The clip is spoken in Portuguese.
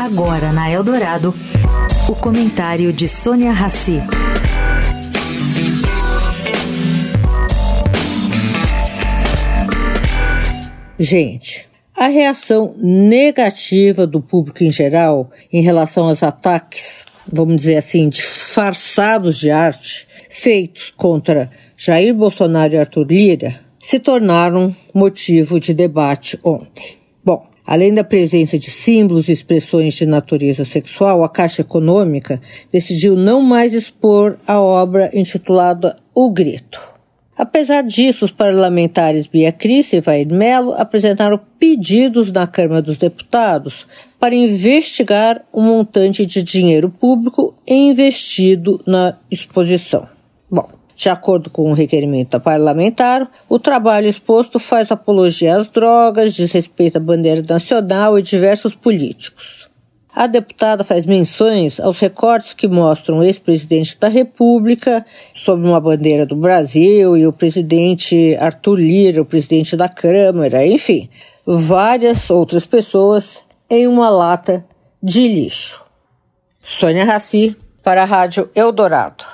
Agora na Eldorado, o comentário de Sônia Rassi. Gente, a reação negativa do público em geral em relação aos ataques, vamos dizer assim, disfarçados de arte, feitos contra Jair Bolsonaro e Arthur Lira, se tornaram motivo de debate ontem. Além da presença de símbolos e expressões de natureza sexual, a Caixa Econômica decidiu não mais expor a obra intitulada O Grito. Apesar disso, os parlamentares Bia Cris e Vair Melo apresentaram pedidos na Câmara dos Deputados para investigar o montante de dinheiro público investido na exposição. Bom, de acordo com o requerimento parlamentar, o trabalho exposto faz apologia às drogas, desrespeita a bandeira nacional e diversos políticos. A deputada faz menções aos recortes que mostram o ex-presidente da República sob uma bandeira do Brasil e o presidente Arthur Lira, o presidente da Câmara, enfim, várias outras pessoas em uma lata de lixo. Sônia Raci, para a Rádio Eldorado.